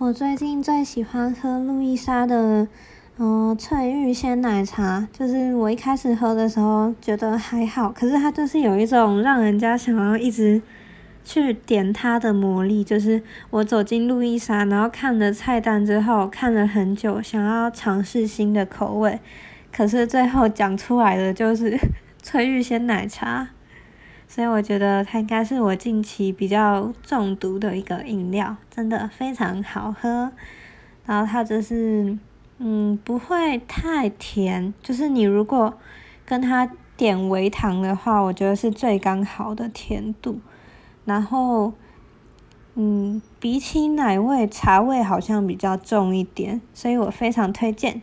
我最近最喜欢喝路易莎的，嗯，翠玉鲜奶茶。就是我一开始喝的时候觉得还好，可是它就是有一种让人家想要一直去点它的魔力。就是我走进路易莎，然后看了菜单之后，看了很久，想要尝试新的口味，可是最后讲出来的就是翠玉鲜奶茶。所以我觉得它应该是我近期比较中毒的一个饮料，真的非常好喝。然后它就是，嗯，不会太甜，就是你如果跟它点微糖的话，我觉得是最刚好的甜度。然后，嗯，比起奶味，茶味好像比较重一点，所以我非常推荐。